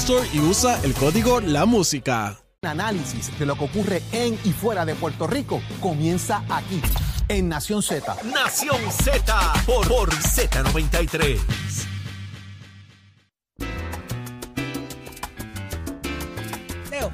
Store y usa el código La Música. Análisis de lo que ocurre en y fuera de Puerto Rico comienza aquí, en Nación Z. Nación Z por, por Z93. Leo.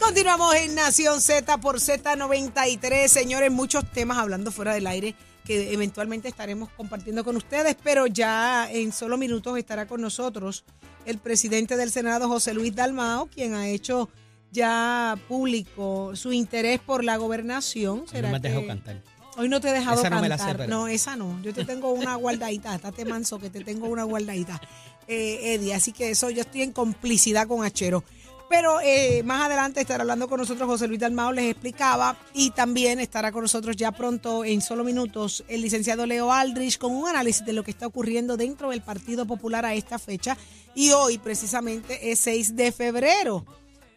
Continuamos en Nación Z por Z93. Señores, muchos temas hablando fuera del aire que eventualmente estaremos compartiendo con ustedes, pero ya en solo minutos estará con nosotros el presidente del Senado, José Luis Dalmao, quien ha hecho ya público su interés por la gobernación. No me que- dejó cantar. Hoy no te he dejado Esa no me cantar. la sé, pero- No, esa no. Yo te tengo una guardadita. Estate manso que te tengo una guardadita, eh, Eddie. Así que eso yo estoy en complicidad con Achero. Pero eh, más adelante estará hablando con nosotros José Luis Dalmao, les explicaba, y también estará con nosotros ya pronto, en solo minutos, el licenciado Leo Aldrich con un análisis de lo que está ocurriendo dentro del Partido Popular a esta fecha. Y hoy, precisamente, es 6 de febrero.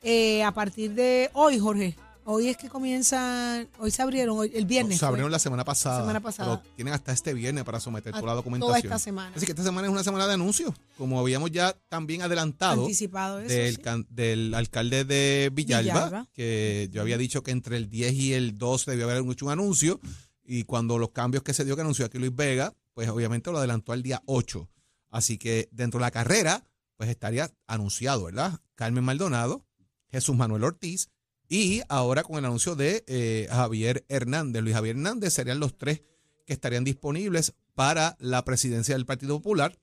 Eh, a partir de hoy, Jorge, hoy es que comienza, hoy se abrieron, hoy- el viernes. Se fue. abrieron la semana pasada. semana pasada. Pero tienen hasta este viernes para someter A toda la toda documentación. esta semana. Así que esta semana es una semana de anuncios. Como habíamos ya también adelantado Anticipado eso, del, sí. can- del alcalde de Villalba, Villalba. que yo había dicho que entre el 10 y el 12 debió haber hecho un anuncio. Y cuando los cambios que se dio que anunció aquí Luis Vega, pues obviamente lo adelantó al día 8. Así que dentro de la carrera, pues estaría anunciado, ¿verdad? Carmen Maldonado, Jesús Manuel Ortiz y ahora con el anuncio de eh, Javier Hernández, Luis Javier Hernández, serían los tres que estarían disponibles para la presidencia del Partido Popular.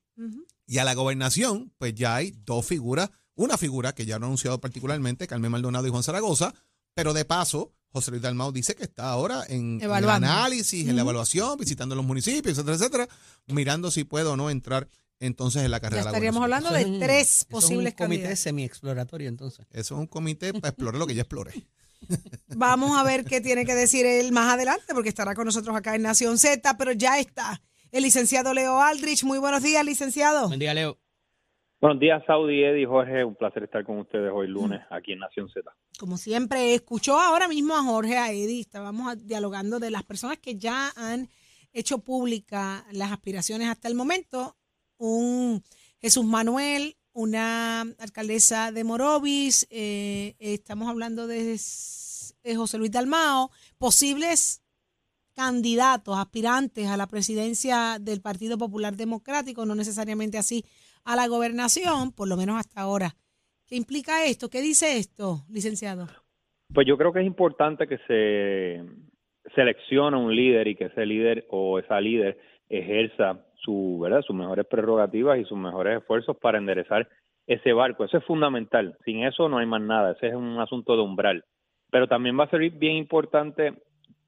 Y a la gobernación, pues ya hay dos figuras. Una figura que ya han anunciado particularmente, Carmen Maldonado y Juan Zaragoza, pero de paso, José Luis Dalmau dice que está ahora en, en el análisis, en la evaluación, visitando los municipios, etcétera, etcétera, mirando si puede o no entrar entonces en la Ya carrera. de la estaríamos hablando de es tres eso es posibles un comité semi-exploratorio, entonces. Eso es un comité para explorar lo que ya exploré. Vamos a ver qué tiene que decir él más adelante, porque estará con nosotros acá en Nación Z, pero ya está el licenciado Leo Aldrich. Muy buenos días, licenciado. Buen día, Leo. Buenos días, Saudi, Eddie, Jorge. Un placer estar con ustedes hoy lunes aquí en Nación Z. Como siempre, escuchó ahora mismo a Jorge, a Eddie, estábamos a- dialogando de las personas que ya han hecho pública las aspiraciones hasta el momento. Un Jesús Manuel, una alcaldesa de Morovis, eh, estamos hablando de eh, José Luis Dalmao, posibles candidatos, aspirantes a la presidencia del Partido Popular Democrático, no necesariamente así a la gobernación, por lo menos hasta ahora. ¿Qué implica esto? ¿Qué dice esto, licenciado? Pues yo creo que es importante que se seleccione un líder y que ese líder o esa líder ejerza su, ¿verdad? sus mejores prerrogativas y sus mejores esfuerzos para enderezar ese barco. Eso es fundamental. Sin eso no hay más nada. Ese es un asunto de umbral. Pero también va a ser bien importante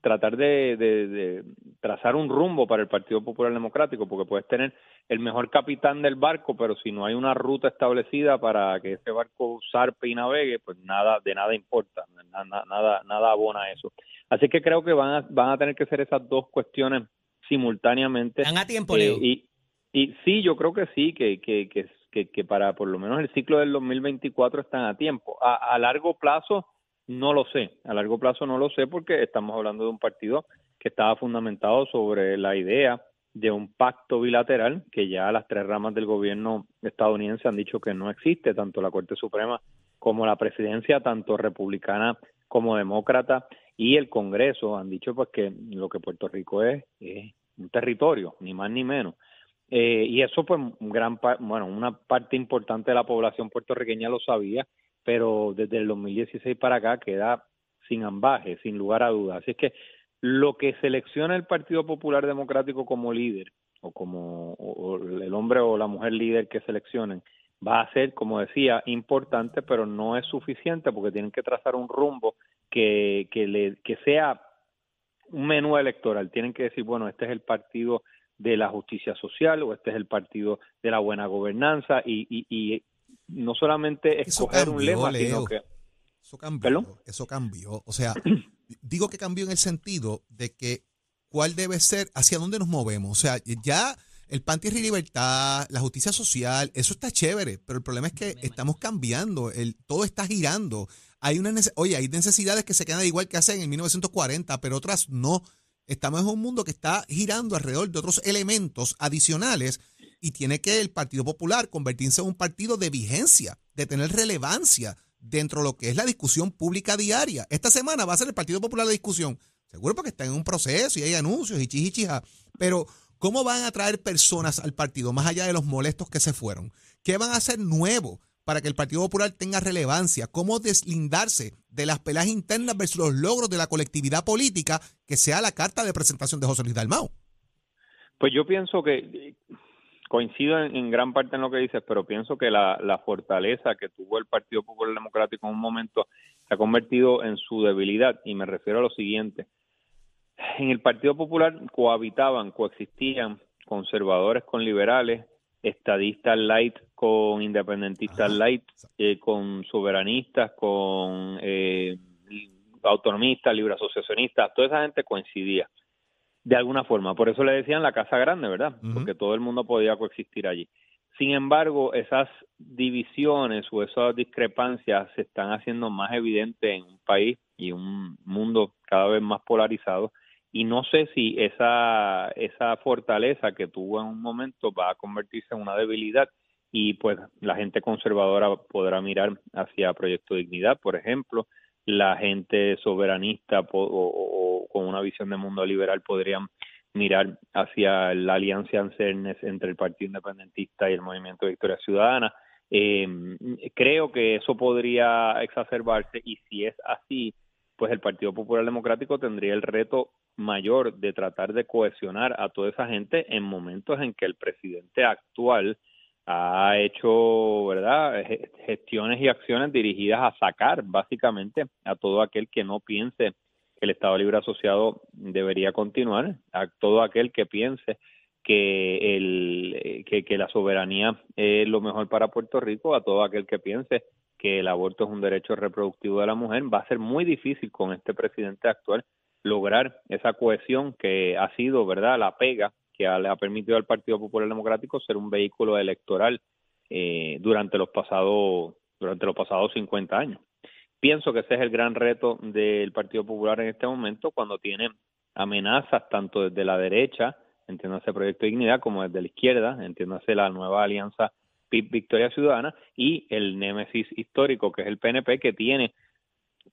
tratar de, de- de trazar un rumbo para el Partido Popular Democrático, porque puedes tener el mejor capitán del barco, pero si no hay una ruta establecida para que ese barco zarpe y navegue, pues nada, de nada importa, na- na- nada, nada abona eso. Así que creo que van a, van a tener que ser esas dos cuestiones simultáneamente. ¿Están a tiempo, Eh, Leo? y, y sí, yo creo que sí, que, que, que, que, que para por lo menos el ciclo del 2024 están a tiempo. A, a largo plazo, no lo sé. A largo plazo no lo sé porque estamos hablando de un partido que estaba fundamentado sobre la idea de un pacto bilateral que ya las tres ramas del gobierno estadounidense han dicho que no existe, tanto la Corte Suprema como la presidencia, tanto republicana como demócrata, y el Congreso han dicho pues que lo que Puerto Rico es, es un territorio, ni más ni menos. Eh, y eso, pues, gran bueno, una parte importante de la población puertorriqueña lo sabía, pero desde el 2016 para acá queda sin ambaje, sin lugar a dudas. Así es que lo que selecciona el Partido Popular Democrático como líder, o como el hombre o la mujer líder que seleccionen, va a ser, como decía, importante, pero no es suficiente porque tienen que trazar un rumbo que, que, le, que sea un menú electoral. Tienen que decir, bueno, este es el partido de la justicia social o este es el partido de la buena gobernanza y, y, no solamente escoger un lema, sino que... Eso cambió, eso cambió. O sea, digo que cambió en el sentido de que cuál debe ser, hacia dónde nos movemos. O sea, ya el pan, y libertad, la justicia social, eso está chévere, pero el problema es que estamos cambiando, el, todo está girando. Hay una oye, hay necesidades que se quedan igual que hacen en 1940, pero otras no. Estamos en un mundo que está girando alrededor de otros elementos adicionales y tiene que el Partido Popular convertirse en un partido de vigencia, de tener relevancia dentro de lo que es la discusión pública diaria. Esta semana va a ser el Partido Popular de discusión. Seguro porque está en un proceso y hay anuncios y chichichija. Pero, ¿cómo van a traer personas al partido más allá de los molestos que se fueron? ¿Qué van a hacer nuevo para que el Partido Popular tenga relevancia? ¿Cómo deslindarse de las peleas internas versus los logros de la colectividad política que sea la carta de presentación de José Luis Dalmau? Pues yo pienso que coincido en, gran parte en lo que dices, pero pienso que la, la, fortaleza que tuvo el Partido Popular Democrático en un momento se ha convertido en su debilidad y me refiero a lo siguiente. En el Partido Popular cohabitaban, coexistían conservadores con liberales, estadistas light con independentistas light, eh, con soberanistas, con eh, autonomistas, libre asociacionistas, toda esa gente coincidía de alguna forma. Por eso le decían la casa grande, ¿verdad? Porque todo el mundo podía coexistir allí. Sin embargo, esas divisiones o esas discrepancias se están haciendo más evidentes en un país y un mundo cada vez más polarizado y no sé si esa esa fortaleza que tuvo en un momento va a convertirse en una debilidad y pues la gente conservadora podrá mirar hacia Proyecto Dignidad, por ejemplo, la gente soberanista o, con una visión de mundo liberal podrían mirar hacia la alianza entre el Partido Independentista y el Movimiento de Victoria Ciudadana. Eh, creo que eso podría exacerbarse y si es así, pues el Partido Popular Democrático tendría el reto mayor de tratar de cohesionar a toda esa gente en momentos en que el presidente actual ha hecho, ¿verdad?, gestiones y acciones dirigidas a sacar básicamente a todo aquel que no piense que el Estado Libre Asociado debería continuar, a todo aquel que piense que, el, que, que la soberanía es lo mejor para Puerto Rico, a todo aquel que piense que el aborto es un derecho reproductivo de la mujer, va a ser muy difícil con este presidente actual lograr esa cohesión que ha sido, ¿verdad?, la pega que ha permitido al Partido Popular Democrático ser un vehículo electoral eh, durante los pasados durante los pasados 50 años. Pienso que ese es el gran reto del Partido Popular en este momento cuando tiene amenazas tanto desde la derecha, entiéndase Proyecto de Dignidad, como desde la izquierda, entiéndase la nueva alianza Victoria Ciudadana y el némesis histórico que es el PNP que tiene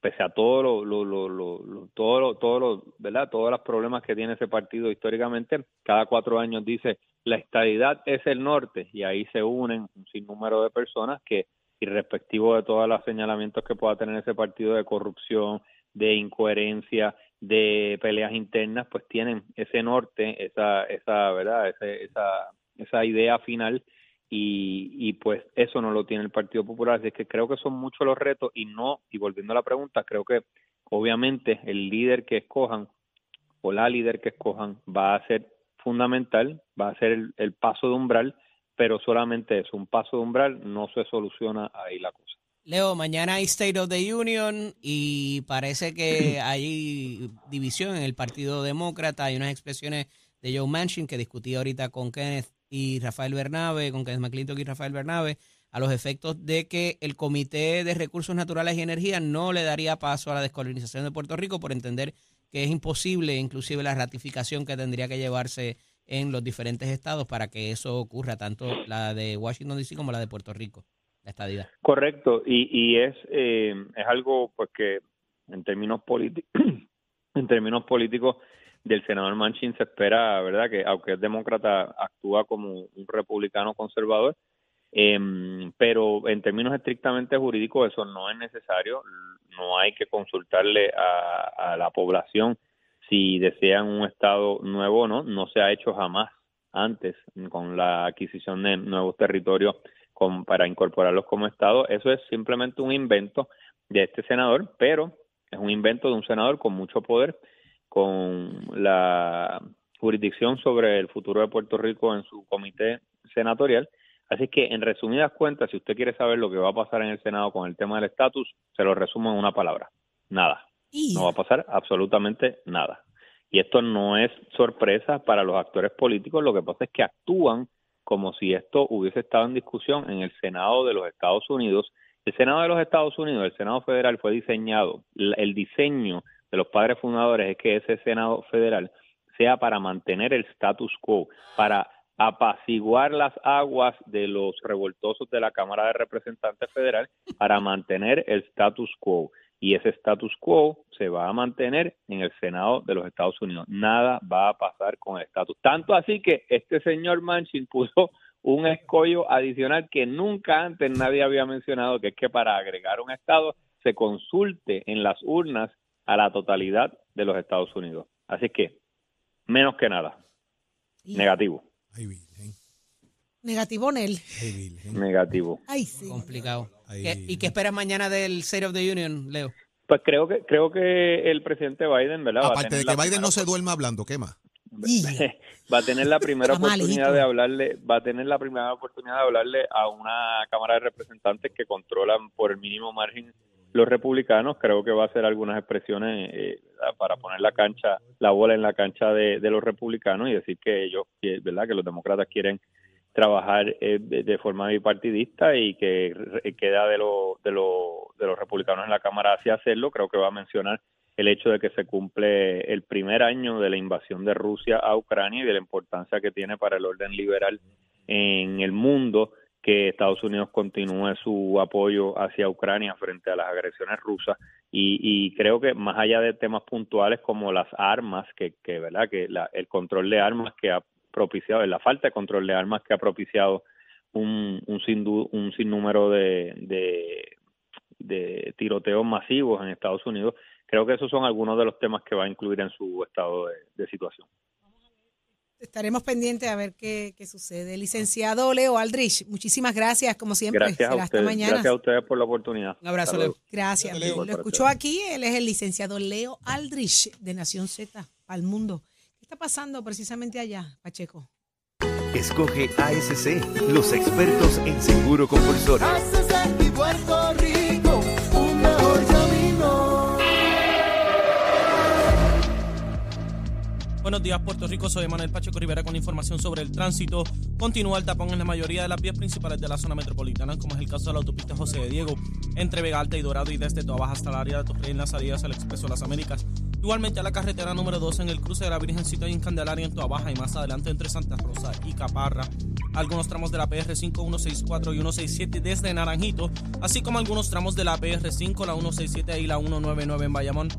pese a todo lo, lo, lo, lo todo todo verdad todos los problemas que tiene ese partido históricamente cada cuatro años dice la estadidad es el norte y ahí se unen un sinnúmero de personas que irrespectivo de todos los señalamientos que pueda tener ese partido de corrupción de incoherencia de peleas internas pues tienen ese norte esa esa verdad esa esa idea final y, y pues eso no lo tiene el Partido Popular, así que creo que son muchos los retos y no, y volviendo a la pregunta, creo que obviamente el líder que escojan o la líder que escojan va a ser fundamental, va a ser el, paso de umbral, pero solamente es un paso de umbral, no se soluciona ahí la cosa. Leo, mañana hay State of the Union y parece que hay división en el Partido Demócrata. Hay unas expresiones de Joe Manchin que discutí ahorita con Kenneth y Rafael Bernabe, con Kenneth McClintock y Rafael Bernabe, a los efectos de que el Comité de Recursos Naturales y Energía no le daría paso a la descolonización de Puerto Rico por entender que es imposible, inclusive la ratificación que tendría que llevarse en los diferentes estados para que eso ocurra, tanto la de Washington DC como la de Puerto Rico, la estadidad. Correcto, y, y es, eh, es algo pues que en términos políticos, en términos políticos del senador Manchin se espera, ¿verdad? Que aunque es demócrata, actúa como un republicano conservador. Em, pero en términos estrictamente jurídicos eso no es necesario, no hay que consultarle a, a la población si desean un estado nuevo o no, no se ha hecho jamás antes con la adquisición de nuevos territorios con, para incorporarlos como estado, eso es simplemente un invento de este senador, pero es un invento de un senador con mucho poder, con la jurisdicción sobre el futuro de Puerto Rico en su comité senatorial. Así que, en resumidas cuentas, si usted quiere saber lo que va a pasar en el Senado con el tema del estatus, se lo resumo en una palabra. Nada. No va a pasar absolutamente nada. Y esto no es sorpresa para los actores políticos, lo que pasa es que actúan como si esto hubiese estado en discusión en el Senado de los Estados Unidos. El Senado de los Estados Unidos, el Senado federal fue diseñado, el diseño de los padres fundadores es que ese Senado federal sea para mantener el status quo, para apaciguar las aguas de los revoltosos de la Cámara de Representantes Federal, para mantener el status quo. Y ese status quo se va a mantener en el Senado de los Estados Unidos. Nada va a pasar con el estatus. Tanto así que este señor Manchin puso un escollo adicional que nunca antes nadie había mencionado, que es que para agregar un estado se consulte en las urnas a la totalidad de los Estados Unidos. Así que, menos que nada, negativo. Negativo, Nel. Negativo. Ay, sí. Complicado. ¿Y qué esperas mañana del State of the Union, Leo? Pues creo que creo que el presidente Biden, ¿verdad? Aparte de que Biden no se duerma hablando, ¿qué más? va a tener la primera oportunidad de hablarle, va a tener la primera oportunidad de hablarle a una Cámara de Representantes que controlan por el mínimo margen los republicanos. Creo que va a hacer algunas expresiones eh, para poner la cancha, la bola en la cancha de, los republicanos y decir que ellos, ¿verdad? Que los demócratas quieren trabajar eh, de, forma bipartidista y que queda de, lo, de, lo, de los republicanos en la Cámara hacia hacerlo. Creo que va a mencionar el hecho de que se cumple el primer año de la invasión de Rusia a Ucrania y de la importancia que tiene para el orden liberal en el mundo que Estados Unidos continúe su apoyo hacia Ucrania frente a las agresiones rusas y, creo que más allá de temas puntuales como las armas que, verdad que el control de armas que ha propiciado, la falta de control de armas que ha propiciado un, un, sin, un sinnúmero de, de, tiroteos masivos en Estados Unidos. Creo que esos son algunos de los temas que va a incluir en su estado de, situación. Estaremos pendientes a ver qué, sucede. Licenciado Leo Aldrich, muchísimas gracias, como siempre. Gracias a, ustedes, gracias a ustedes por la oportunidad. Un abrazo, Leo. Gracias. Lo escuchó aquí, él es el licenciado Leo Aldrich de Nación Z al mundo está pasando precisamente allá, Pacheco? Escoge ASC, los expertos en seguro compulsorio. Puerto Rico, un mejor Buenos días, Puerto Rico. Soy Manuel Pacheco Rivera con información sobre el tránsito. Continúa el tapón en la mayoría de las vías principales de la zona metropolitana, como es el caso de la autopista José de Diego, entre Vega Alta y Dorado y desde Toa Baja hasta el área de Torrey en las salidas al Expreso las Américas. Igualmente a la carretera número 2 en el cruce de la Virgencita y en Candelaria en Toa Baja y más adelante entre Santa Rosa y Caparra. Algunos tramos de la PR5 164 y 167 desde Naranjito, así como algunos tramos de la PR5, la 167 y la 199 en Bayamón.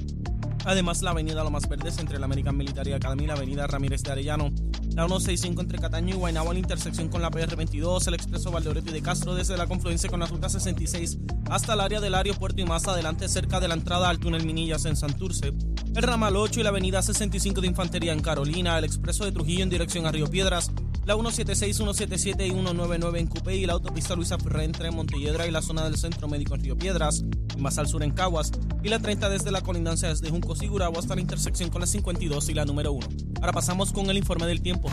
Además, la avenida Lomas Verdes entre la American Military Academy y la avenida Ramírez de Arellano. La 165 entre Cataño y Guaynabo, la intersección con la PR22, el expreso Valdeoreto y de Castro desde la confluencia con la ruta 66 hasta el área del aeropuerto y más adelante cerca de la entrada al túnel Minillas en Santurce. El ramal 8 y la avenida 65 de Infantería en Carolina, el expreso de Trujillo en dirección a Río Piedras, la 176, 177 y 199 en Cupé y la autopista Luisa Ferré entre Montelledra y la zona del Centro Médico en Río Piedras, más al sur en Caguas, y la 30 desde la colindancia desde Junco Sigurabo hasta la intersección con la 52 y la número 1. Ahora pasamos con el informe del tiempo.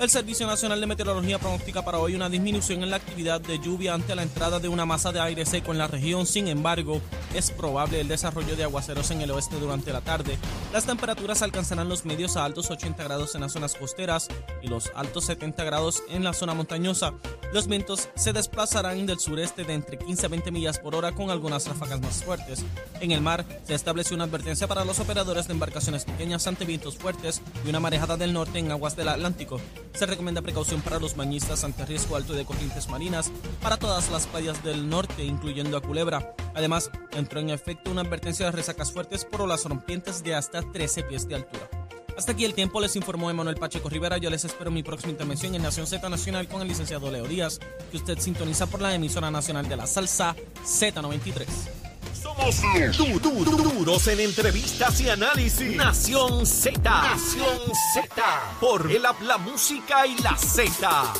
El Servicio Nacional de Meteorología pronostica para hoy una disminución en la actividad de lluvia ante la entrada de una masa de aire seco en la región. Sin embargo, es probable el desarrollo de aguaceros en el oeste durante la tarde. Las temperaturas alcanzarán los medios a altos 80 grados en las zonas costeras y los altos 70 grados en la zona montañosa. Los vientos se desplazarán del sureste de entre 15 a 20 millas por hora con algunas ráfagas más fuertes. En el mar se estableció una advertencia para los operadores de embarcaciones pequeñas ante vientos fuertes y una marejada del norte en aguas del Atlántico. Se recomienda precaución para los bañistas ante riesgo alto de corrientes marinas para todas las playas del norte, incluyendo a Culebra. Además, entró en efecto una advertencia de resacas fuertes por olas rompientes de hasta 13 pies de altura. Hasta aquí el tiempo, les informó Emanuel Pacheco Rivera. Yo les espero mi próxima intervención en Nación Z Nacional con el licenciado Leo Díaz, que usted sintoniza por la emisora nacional de la salsa Z93. Somos du- du- du- duros en entrevistas y análisis. Nación Z. Nación Z. Por el, la música y la Z.